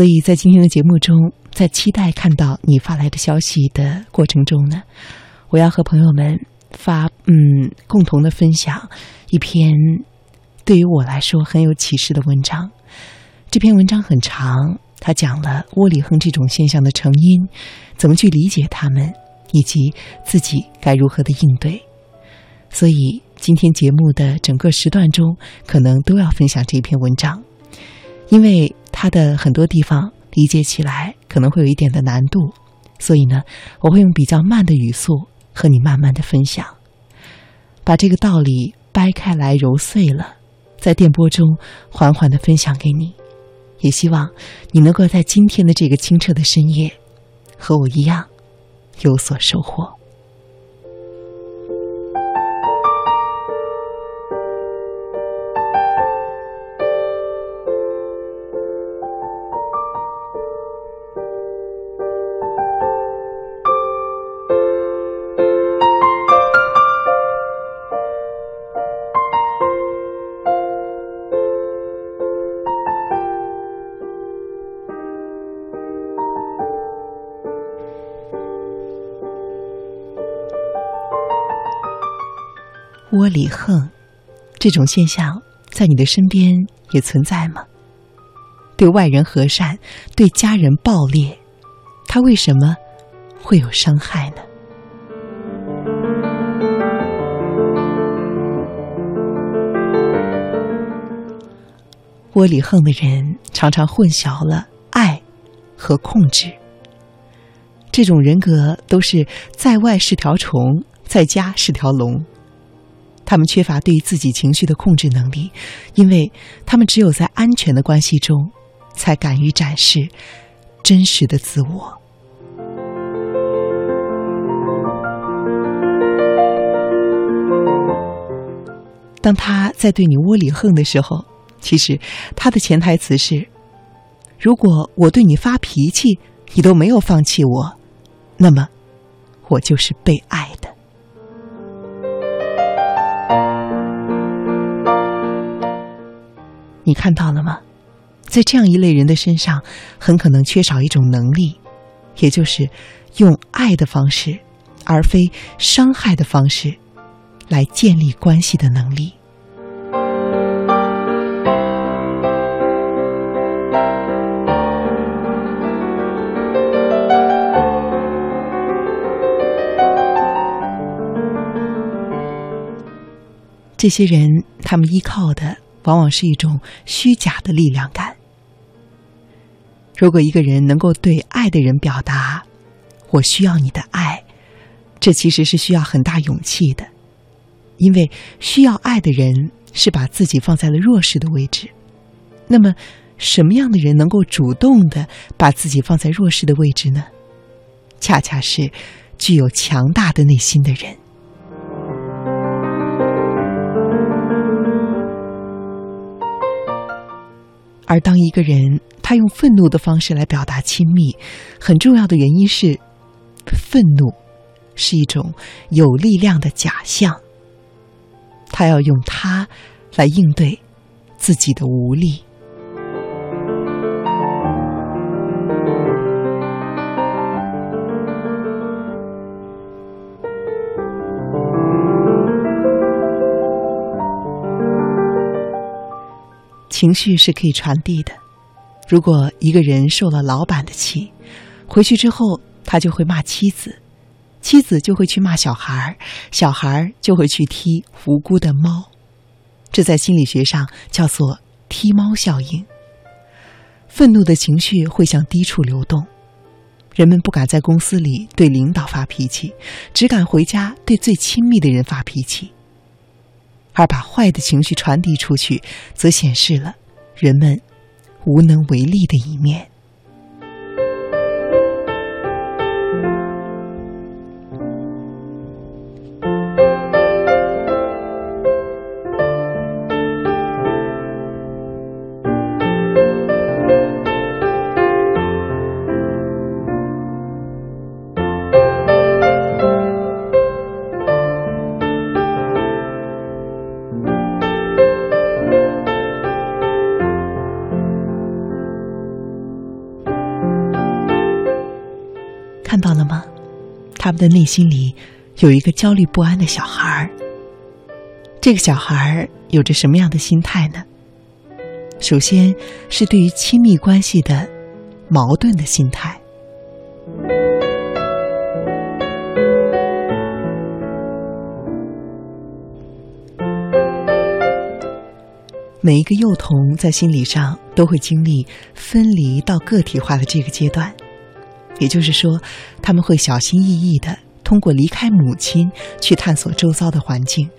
所以在今天的节目中，在期待看到你发来的消息的过程中呢，我要和朋友们发嗯共同的分享一篇对于我来说很有启示的文章。这篇文章很长，它讲了窝里横这种现象的成因，怎么去理解它们，以及自己该如何的应对。所以今天节目的整个时段中，可能都要分享这篇文章，因为它的很多地方理解起来可能会有一点的难度，所以呢，我会用比较慢的语速和你慢慢的分享，把这个道理掰开来揉碎了，在电波中缓缓的分享给你。也希望你能够在今天的这个清澈的深夜，和我一样有所收获。窝里横，这种现象在你的身边也存在吗？对外人和善，对家人暴烈，他为什么会有伤害呢？窝里横的人常常混淆了爱和控制，这种人格都是在外是条虫，在家是条龙。他们缺乏对自己情绪的控制能力，因为他们只有在安全的关系中，才敢于展示真实的自我。当他在对你窝里横的时候，其实他的潜台词是：如果我对你发脾气，你都没有放弃我，那么我就是被爱的。你看到了吗？在这样一类人的身上，很可能缺少一种能力，也就是用爱的方式，而非伤害的方式，来建立关系的能力。这些人，他们依靠的。往往是一种虚假的力量感。如果一个人能够对爱的人表达“我需要你的爱”，这其实是需要很大勇气的，因为需要爱的人是把自己放在了弱势的位置。那么，什么样的人能够主动的把自己放在弱势的位置呢？恰恰是具有强大的内心的人。而当一个人他用愤怒的方式来表达亲密，很重要的原因是，愤怒是一种有力量的假象。他要用它来应对自己的无力。情绪是可以传递的。如果一个人受了老板的气，回去之后他就会骂妻子，妻子就会去骂小孩儿，小孩儿就会去踢无辜的猫。这在心理学上叫做“踢猫效应”。愤怒的情绪会向低处流动，人们不敢在公司里对领导发脾气，只敢回家对最亲密的人发脾气。而把坏的情绪传递出去，则显示了人们无能为力的一面。的内心里有一个焦虑不安的小孩儿。这个小孩儿有着什么样的心态呢？首先是对于亲密关系的矛盾的心态。每一个幼童在心理上都会经历分离到个体化的这个阶段，也就是说，他们会小心翼翼的通过离开母亲去探索周遭的环境，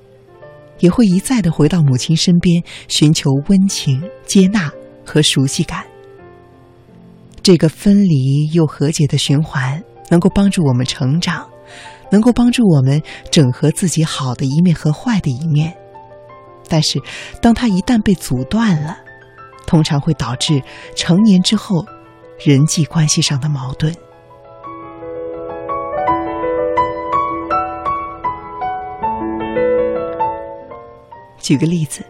也会一再的回到母亲身边寻求温情、接纳和熟悉感。这个分离又和解的循环，能够帮助我们成长，能够帮助我们整合自己好的一面和坏的一面。但是，当它一旦被阻断了，通常会导致成年之后人际关系上的矛盾。举个例子，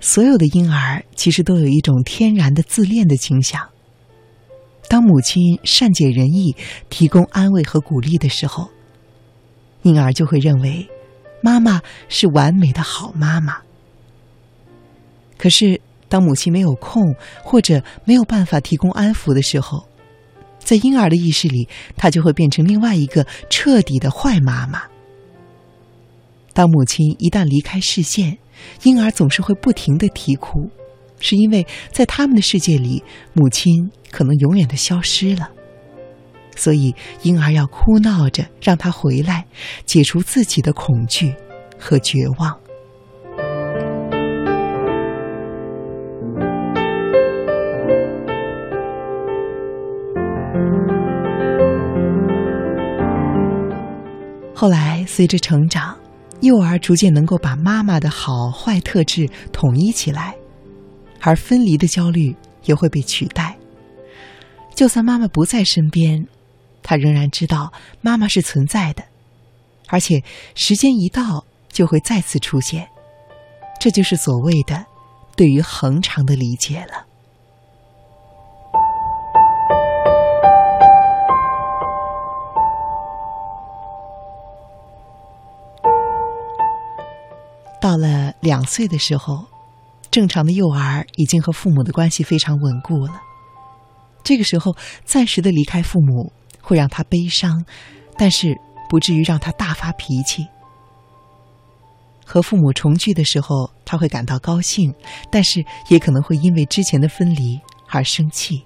所有的婴儿其实都有一种天然的自恋的倾向。当母亲善解人意、提供安慰和鼓励的时候，婴儿就会认为。妈妈是完美的好妈妈。可是，当母亲没有空或者没有办法提供安抚的时候，在婴儿的意识里，她就会变成另外一个彻底的坏妈妈。当母亲一旦离开视线，婴儿总是会不停的啼哭，是因为在他们的世界里，母亲可能永远的消失了。所以，婴儿要哭闹着让他回来，解除自己的恐惧和绝望。后来，随着成长，幼儿逐渐能够把妈妈的好坏特质统一起来，而分离的焦虑也会被取代。就算妈妈不在身边。他仍然知道妈妈是存在的，而且时间一到就会再次出现，这就是所谓的对于恒常的理解了。到了两岁的时候，正常的幼儿已经和父母的关系非常稳固了，这个时候暂时的离开父母。会让他悲伤，但是不至于让他大发脾气。和父母重聚的时候，他会感到高兴，但是也可能会因为之前的分离而生气。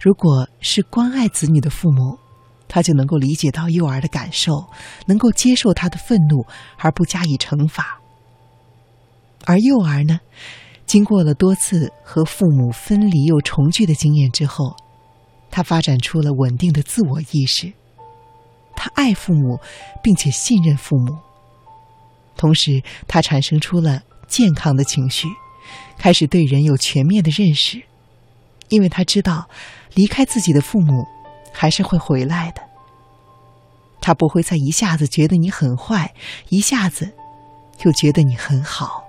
如果是关爱子女的父母，他就能够理解到幼儿的感受，能够接受他的愤怒而不加以惩罚。而幼儿呢，经过了多次和父母分离又重聚的经验之后。他发展出了稳定的自我意识，他爱父母，并且信任父母。同时，他产生出了健康的情绪，开始对人有全面的认识，因为他知道，离开自己的父母，还是会回来的。他不会再一下子觉得你很坏，一下子又觉得你很好。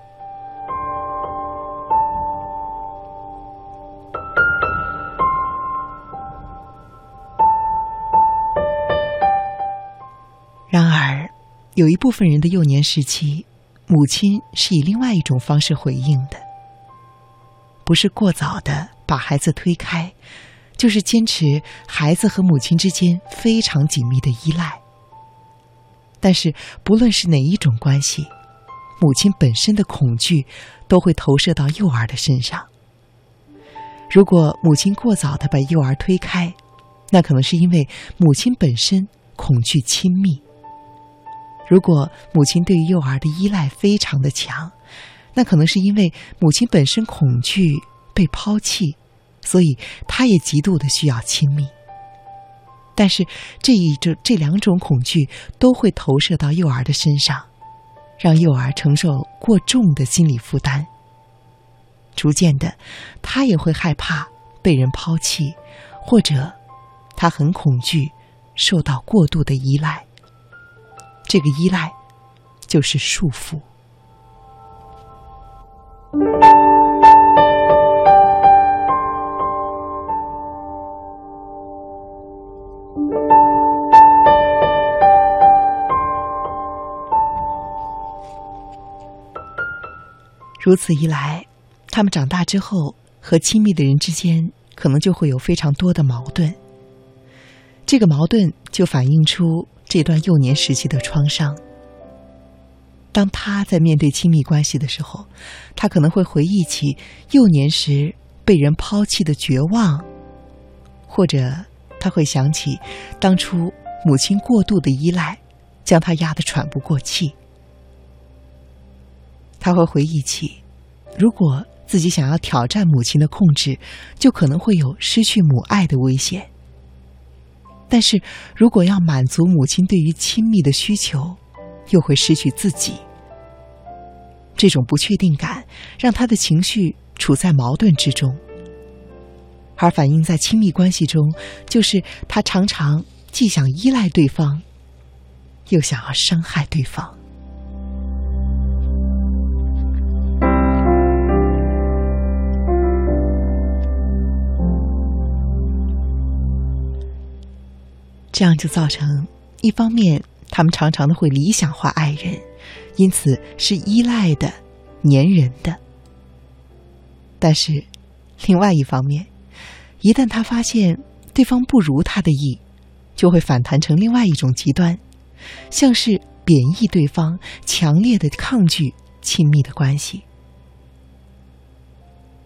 然而，有一部分人的幼年时期，母亲是以另外一种方式回应的，不是过早的把孩子推开，就是坚持孩子和母亲之间非常紧密的依赖。但是，不论是哪一种关系，母亲本身的恐惧都会投射到幼儿的身上。如果母亲过早的把幼儿推开，那可能是因为母亲本身恐惧亲密。如果母亲对于幼儿的依赖非常的强，那可能是因为母亲本身恐惧被抛弃，所以他也极度的需要亲密。但是这一这这两种恐惧都会投射到幼儿的身上，让幼儿承受过重的心理负担。逐渐的，他也会害怕被人抛弃，或者他很恐惧受到过度的依赖。这个依赖，就是束缚。如此一来，他们长大之后和亲密的人之间可能就会有非常多的矛盾。这个矛盾就反映出这段幼年时期的创伤。当他在面对亲密关系的时候，他可能会回忆起幼年时被人抛弃的绝望，或者他会想起当初母亲过度的依赖，将他压得喘不过气。他会回忆起，如果自己想要挑战母亲的控制，就可能会有失去母爱的危险。但是如果要满足母亲对于亲密的需求，又会失去自己。这种不确定感让他的情绪处在矛盾之中，而反映在亲密关系中，就是他常常既想依赖对方，又想要伤害对方。这样就造成，一方面他们常常的会理想化爱人，因此是依赖的、粘人的。但是，另外一方面，一旦他发现对方不如他的意，就会反弹成另外一种极端，像是贬义对方，强烈的抗拒亲密的关系。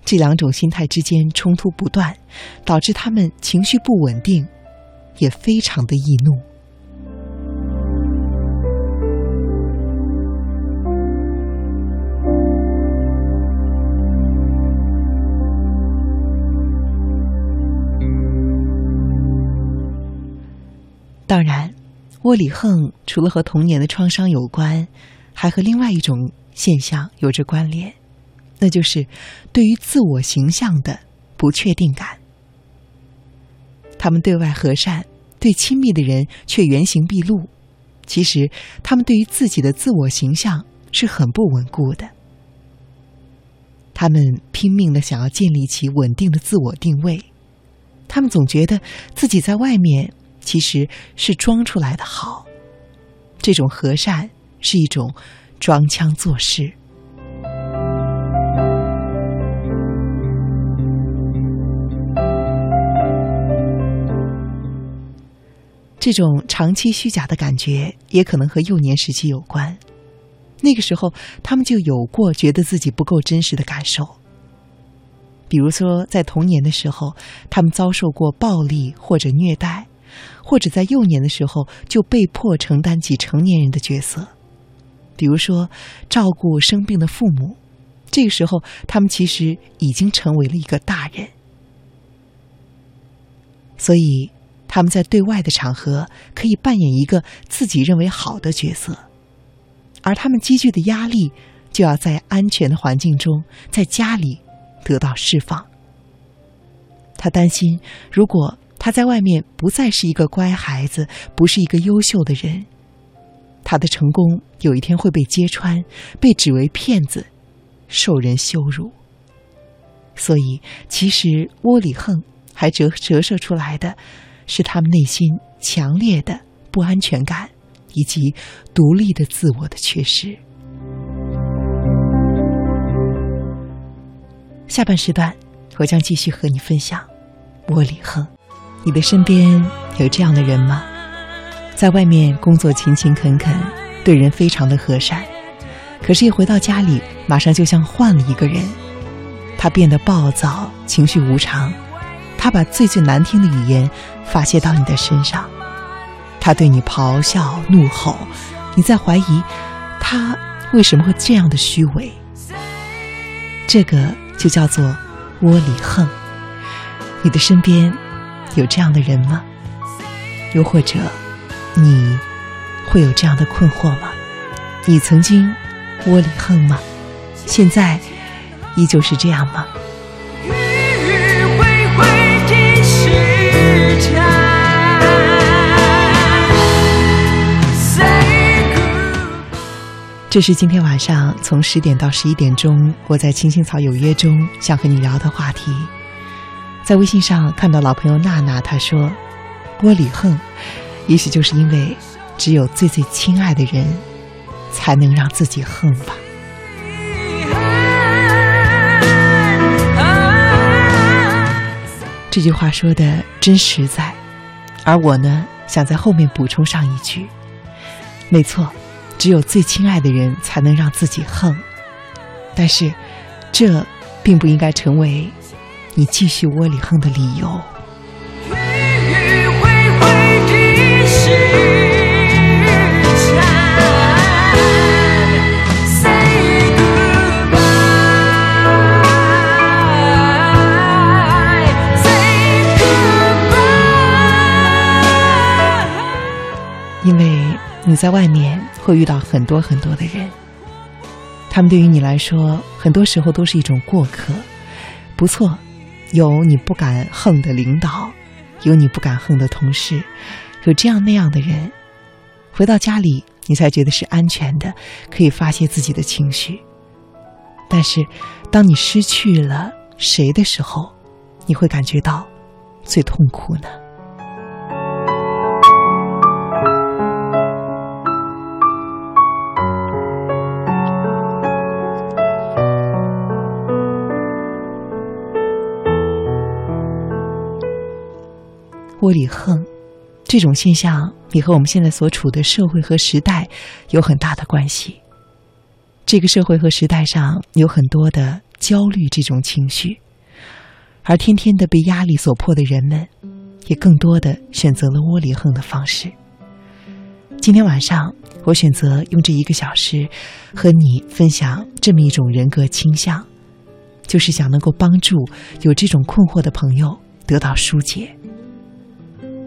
这两种心态之间冲突不断，导致他们情绪不稳定。也非常的易怒。当然，窝里横除了和童年的创伤有关，还和另外一种现象有着关联，那就是对于自我形象的不确定感。他们对外和善，对亲密的人却原形毕露。其实，他们对于自己的自我形象是很不稳固的。他们拼命的想要建立起稳定的自我定位。他们总觉得自己在外面其实是装出来的好。这种和善是一种装腔作势。这种长期虚假的感觉，也可能和幼年时期有关。那个时候，他们就有过觉得自己不够真实的感受。比如说，在童年的时候，他们遭受过暴力或者虐待，或者在幼年的时候就被迫承担起成年人的角色，比如说照顾生病的父母。这个时候，他们其实已经成为了一个大人，所以。他们在对外的场合可以扮演一个自己认为好的角色，而他们积聚的压力就要在安全的环境中，在家里得到释放。他担心，如果他在外面不再是一个乖孩子，不是一个优秀的人，他的成功有一天会被揭穿，被指为骗子，受人羞辱。所以，其实窝里横还折折射出来的。是他们内心强烈的不安全感，以及独立的自我的缺失。下半时段，我将继续和你分享窝里横。你的身边有这样的人吗？在外面工作勤勤恳恳，对人非常的和善，可是，一回到家里，马上就像换了一个人。他变得暴躁，情绪无常。他把最最难听的语言发泄到你的身上，他对你咆哮怒吼，你在怀疑他为什么会这样的虚伪。这个就叫做窝里横。你的身边有这样的人吗？又或者你会有这样的困惑吗？你曾经窝里横吗？现在依旧是这样吗？这是今天晚上从十点到十一点钟，我在《青青草有约》中想和你聊的话题。在微信上看到老朋友娜娜，她说：“窝里横，也许就是因为只有最最亲爱的人，才能让自己横吧。”这句话说的真实在，而我呢，想在后面补充上一句：没错。只有最亲爱的人才能让自己横，但是，这并不应该成为你继续窝里横的理由。因为你在外面会遇到很多很多的人，他们对于你来说，很多时候都是一种过客。不错，有你不敢横的领导，有你不敢横的同事，有这样那样的人。回到家里，你才觉得是安全的，可以发泄自己的情绪。但是，当你失去了谁的时候，你会感觉到最痛苦呢？窝里横，这种现象也和我们现在所处的社会和时代有很大的关系。这个社会和时代上有很多的焦虑这种情绪，而天天的被压力所迫的人们，也更多的选择了窝里横的方式。今天晚上，我选择用这一个小时和你分享这么一种人格倾向，就是想能够帮助有这种困惑的朋友得到疏解。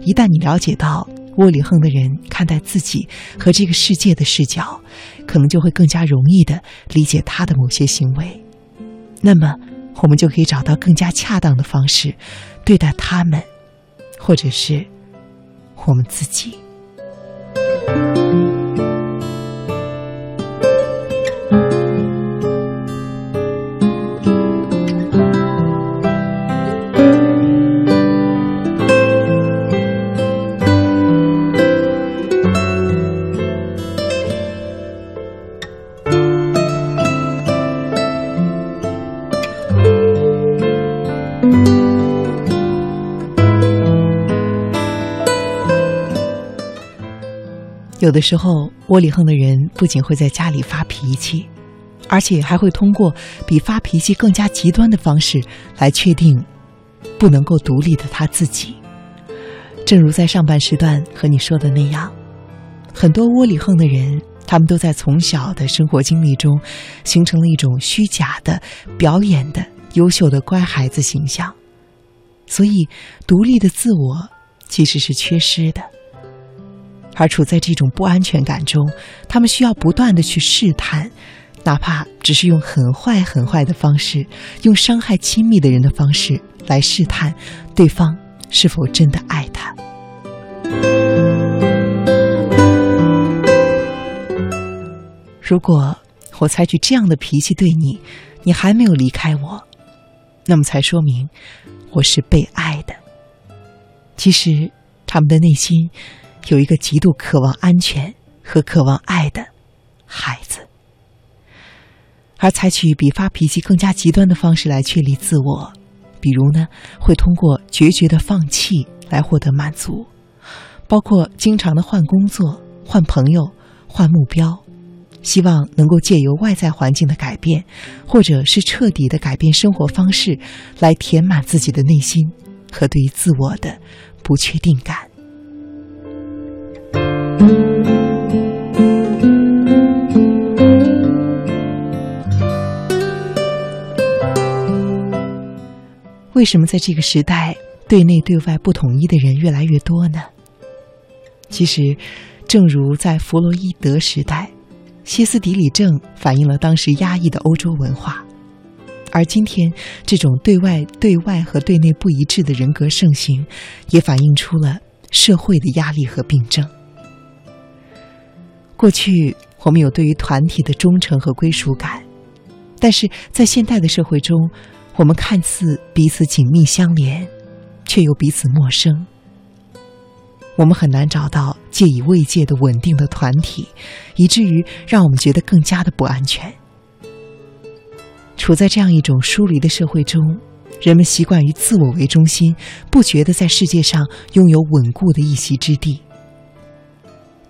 一旦你了解到窝里横的人看待自己和这个世界的视角，可能就会更加容易的理解他的某些行为，那么我们就可以找到更加恰当的方式对待他们，或者是我们自己。有的时候，窝里横的人不仅会在家里发脾气，而且还会通过比发脾气更加极端的方式来确定不能够独立的他自己。正如在上半时段和你说的那样，很多窝里横的人，他们都在从小的生活经历中形成了一种虚假的、表演的优秀的乖孩子形象，所以独立的自我其实是缺失的。而处在这种不安全感中，他们需要不断的去试探，哪怕只是用很坏很坏的方式，用伤害亲密的人的方式来试探对方是否真的爱他。如果我采取这样的脾气对你，你还没有离开我，那么才说明我是被爱的。其实他们的内心。有一个极度渴望安全和渴望爱的孩子，而采取比发脾气更加极端的方式来确立自我，比如呢，会通过决绝的放弃来获得满足，包括经常的换工作、换朋友、换目标，希望能够借由外在环境的改变，或者是彻底的改变生活方式，来填满自己的内心和对于自我的不确定感。为什么在这个时代，对内对外不统一的人越来越多呢？其实，正如在弗洛伊德时代，歇斯底里症反映了当时压抑的欧洲文化，而今天这种对外对外和对内不一致的人格盛行，也反映出了社会的压力和病症。过去，我们有对于团体的忠诚和归属感，但是在现代的社会中，我们看似彼此紧密相连，却又彼此陌生。我们很难找到借以慰藉的稳定的团体，以至于让我们觉得更加的不安全。处在这样一种疏离的社会中，人们习惯于自我为中心，不觉得在世界上拥有稳固的一席之地。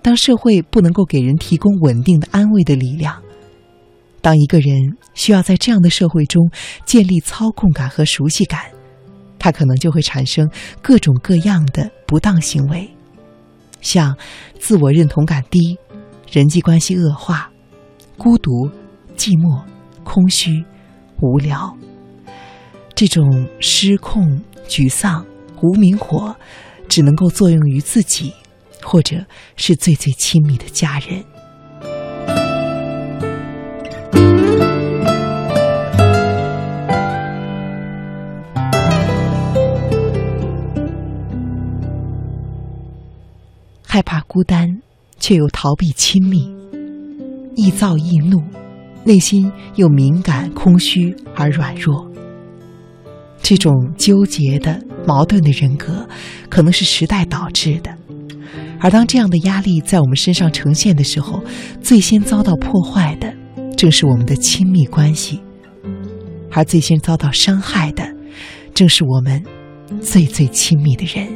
当社会不能够给人提供稳定的安慰的力量，当一个人需要在这样的社会中建立操控感和熟悉感，他可能就会产生各种各样的不当行为，像自我认同感低、人际关系恶化、孤独、寂寞、空虚、无聊。这种失控、沮丧、无名火，只能够作用于自己。或者是最最亲密的家人，害怕孤单，却又逃避亲密，易躁易怒，内心又敏感、空虚而软弱。这种纠结的、矛盾的人格，可能是时代导致的。而当这样的压力在我们身上呈现的时候，最先遭到破坏的正是我们的亲密关系，而最先遭到伤害的正是我们最最亲密的人。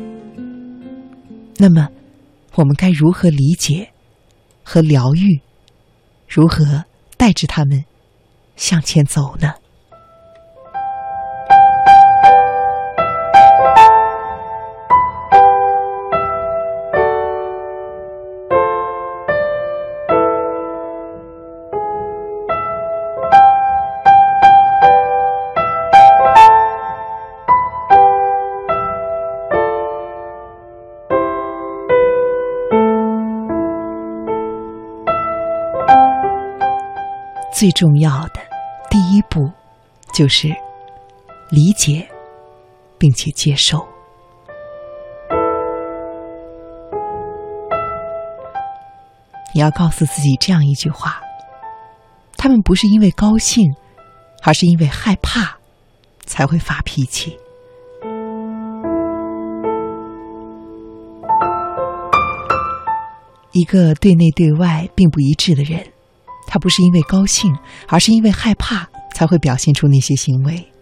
那么，我们该如何理解和疗愈？如何带着他们向前走呢？最重要的第一步，就是理解并且接受。你要告诉自己这样一句话：他们不是因为高兴，而是因为害怕才会发脾气。一个对内对外并不一致的人。他不是因为高兴，而是因为害怕才会表现出那些行为。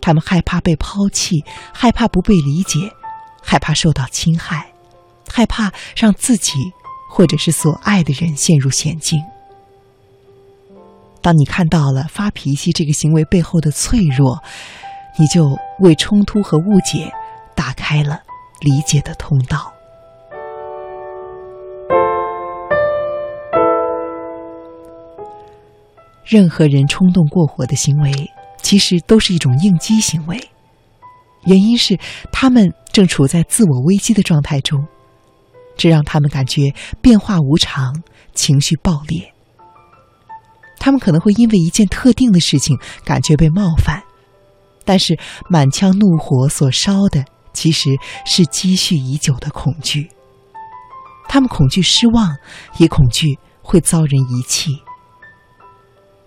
他们害怕被抛弃，害怕不被理解，害怕受到侵害，害怕让自己或者是所爱的人陷入险境。当你看到了发脾气这个行为背后的脆弱，你就为冲突和误解打开了理解的通道。任何人冲动过火的行为，其实都是一种应激行为。原因是他们正处在自我危机的状态中，这让他们感觉变化无常，情绪爆裂。他们可能会因为一件特定的事情感觉被冒犯，但是满腔怒火所烧的其实是积蓄已久的恐惧。他们恐惧失望，也恐惧会遭人遗弃。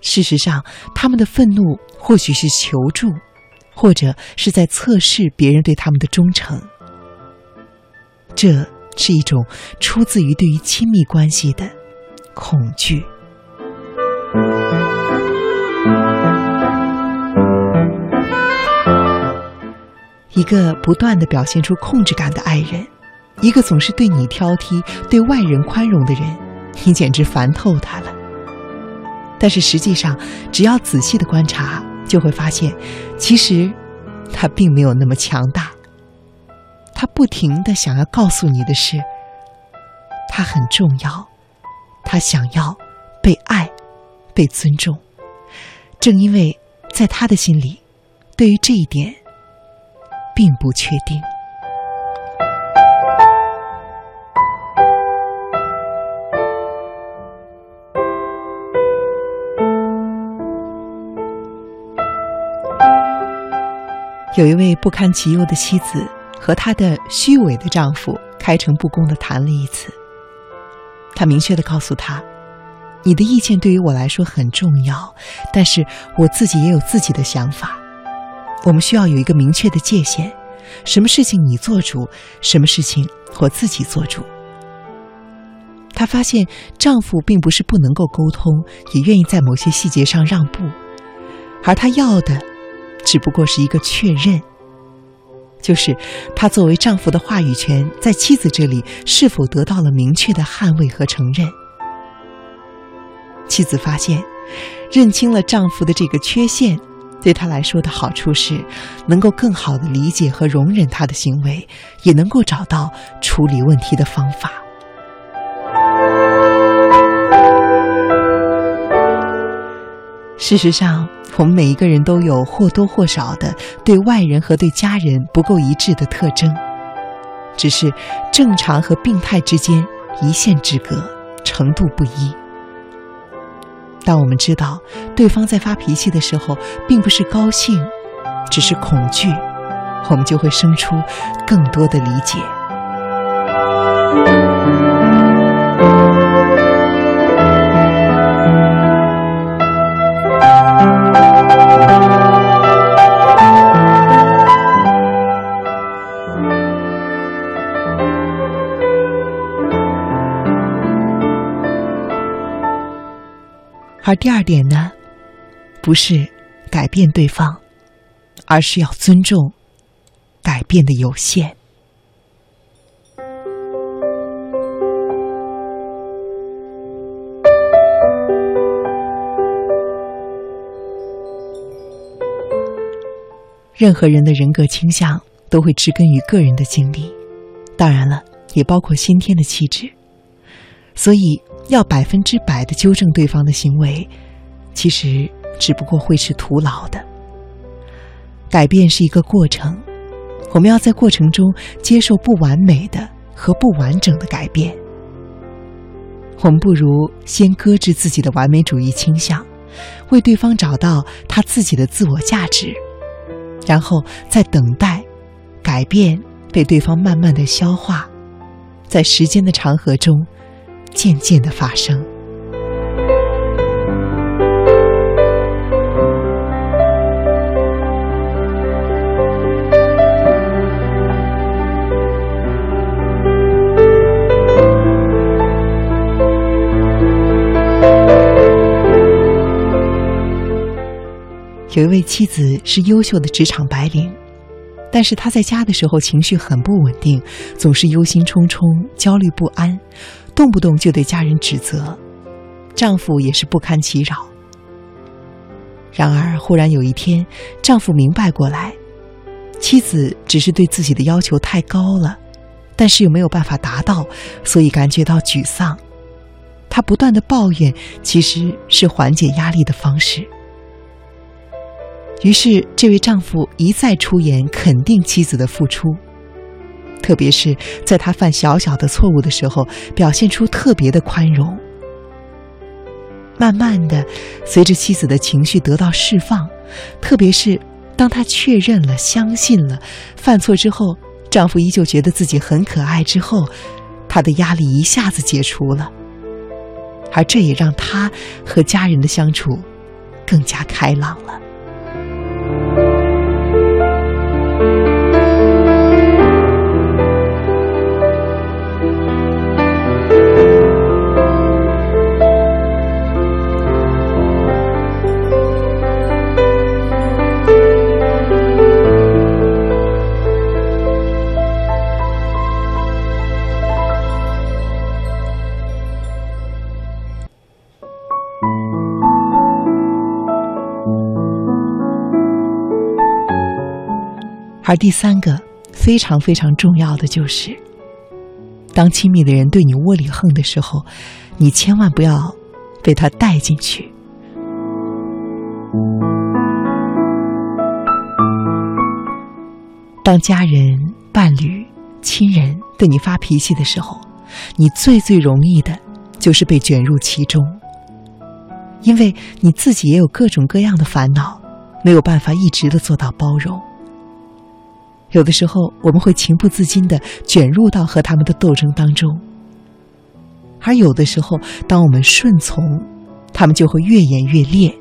事实上，他们的愤怒或许是求助，或者是在测试别人对他们的忠诚。这是一种出自于对于亲密关系的恐惧。一个不断的表现出控制感的爱人，一个总是对你挑剔、对外人宽容的人，你简直烦透他了。但是实际上，只要仔细的观察，就会发现，其实他并没有那么强大。他不停的想要告诉你的是，他很重要，他想要被爱、被尊重。正因为在他的心里，对于这一点，并不确定。有一位不堪其忧的妻子和她的虚伪的丈夫开诚布公的谈了一次。她明确的告诉他：“你的意见对于我来说很重要，但是我自己也有自己的想法。我们需要有一个明确的界限，什么事情你做主，什么事情我自己做主。”她发现丈夫并不是不能够沟通，也愿意在某些细节上让步，而她要的。只不过是一个确认，就是他作为丈夫的话语权在妻子这里是否得到了明确的捍卫和承认。妻子发现，认清了丈夫的这个缺陷，对她来说的好处是，能够更好的理解和容忍他的行为，也能够找到处理问题的方法。事实上，我们每一个人都有或多或少的对外人和对家人不够一致的特征，只是正常和病态之间一线之隔，程度不一。当我们知道对方在发脾气的时候，并不是高兴，只是恐惧，我们就会生出更多的理解。而第二点呢，不是改变对方，而是要尊重改变的有限。任何人的人格倾向都会植根于个人的经历，当然了，也包括先天的气质，所以。要百分之百的纠正对方的行为，其实只不过会是徒劳的。改变是一个过程，我们要在过程中接受不完美的和不完整的改变。我们不如先搁置自己的完美主义倾向，为对方找到他自己的自我价值，然后再等待改变被对方慢慢的消化，在时间的长河中。渐渐的发生。有一位妻子是优秀的职场白领，但是她在家的时候情绪很不稳定，总是忧心忡忡、焦虑不安。动不动就对家人指责，丈夫也是不堪其扰。然而，忽然有一天，丈夫明白过来，妻子只是对自己的要求太高了，但是又没有办法达到，所以感觉到沮丧。他不断的抱怨，其实是缓解压力的方式。于是，这位丈夫一再出言肯定妻子的付出。特别是在他犯小小的错误的时候，表现出特别的宽容。慢慢的，随着妻子的情绪得到释放，特别是当他确认了、相信了犯错之后，丈夫依旧觉得自己很可爱之后，他的压力一下子解除了，而这也让他和家人的相处更加开朗了。而第三个非常非常重要的就是，当亲密的人对你窝里横的时候，你千万不要被他带进去。当家人、伴侣、亲人对你发脾气的时候，你最最容易的就是被卷入其中，因为你自己也有各种各样的烦恼，没有办法一直的做到包容。有的时候，我们会情不自禁的卷入到和他们的斗争当中；而有的时候，当我们顺从，他们就会越演越烈，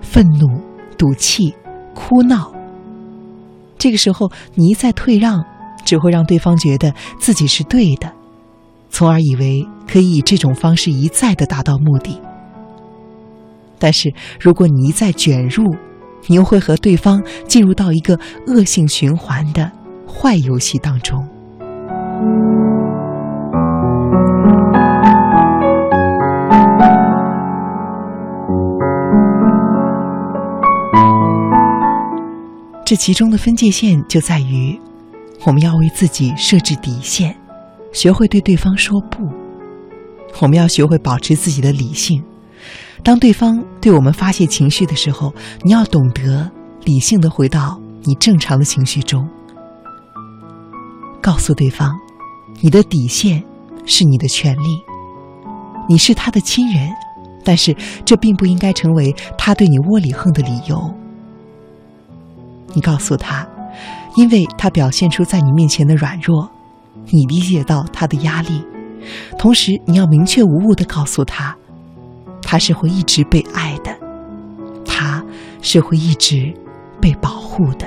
愤怒、赌气、哭闹。这个时候，你一再退让，只会让对方觉得自己是对的，从而以为可以以这种方式一再的达到目的。但是，如果你一再卷入，你又会和对方进入到一个恶性循环的坏游戏当中。这其中的分界线就在于，我们要为自己设置底线，学会对对方说不。我们要学会保持自己的理性。当对方对我们发泄情绪的时候，你要懂得理性的回到你正常的情绪中，告诉对方，你的底线是你的权利，你是他的亲人，但是这并不应该成为他对你窝里横的理由。你告诉他，因为他表现出在你面前的软弱，你理解到他的压力，同时你要明确无误的告诉他，他是会一直被爱的，他是会一直被保护的。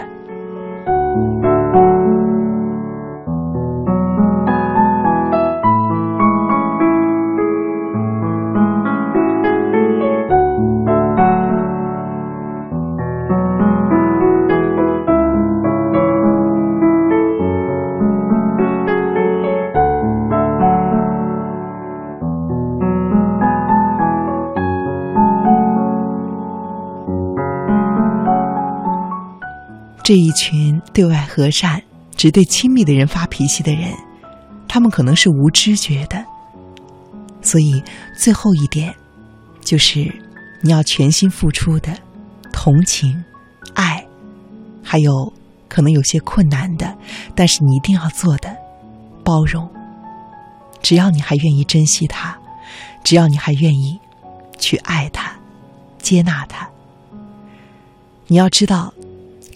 这一群对外和善、只对亲密的人发脾气的人，他们可能是无知觉的。所以，最后一点，就是你要全心付出的同情、爱，还有可能有些困难的，但是你一定要做的包容。只要你还愿意珍惜他，只要你还愿意去爱他、接纳他，你要知道。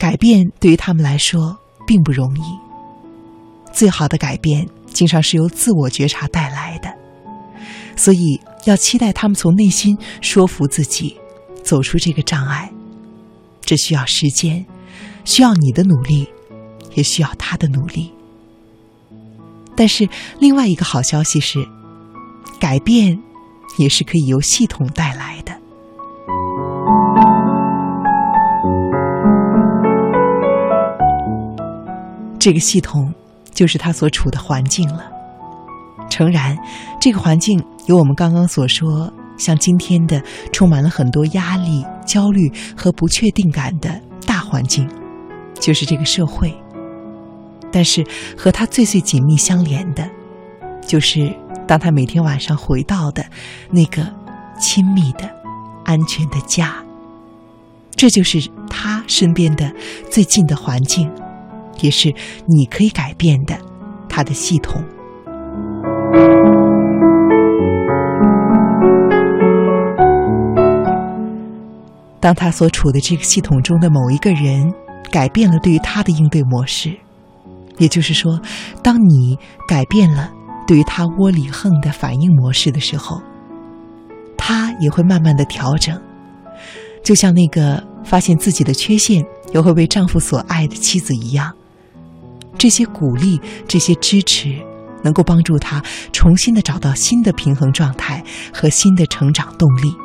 改变对于他们来说并不容易。最好的改变经常是由自我觉察带来的，所以要期待他们从内心说服自己走出这个障碍。这需要时间，需要你的努力，也需要他的努力。但是另外一个好消息是，改变也是可以由系统带来的。这个系统就是他所处的环境了。诚然，这个环境有我们刚刚所说，像今天的充满了很多压力、焦虑和不确定感的大环境，就是这个社会。但是和他最最紧密相连的，就是当他每天晚上回到的那个亲密的、安全的家。这就是他身边的最近的环境。也是你可以改变的，他的系统。当他所处的这个系统中的某一个人改变了对于他的应对模式，也就是说，当你改变了对于他窝里横的反应模式的时候，他也会慢慢的调整，就像那个发现自己的缺陷又会被丈夫所爱的妻子一样。这些鼓励，这些支持，能够帮助他重新的找到新的平衡状态和新的成长动力。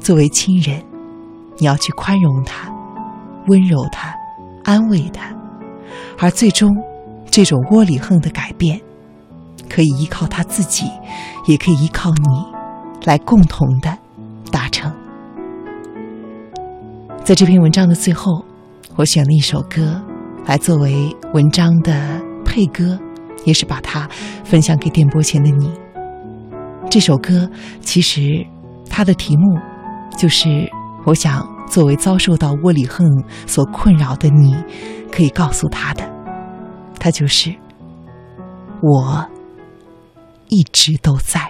作为亲人，你要去宽容他，温柔他，安慰他，而最终，这种窝里横的改变，可以依靠他自己，也可以依靠你，来共同的达成。在这篇文章的最后，我选了一首歌。来作为文章的配歌，也是把它分享给电波前的你。这首歌其实它的题目就是我想作为遭受到窝里横所困扰的你，可以告诉他的，它就是我一直都在。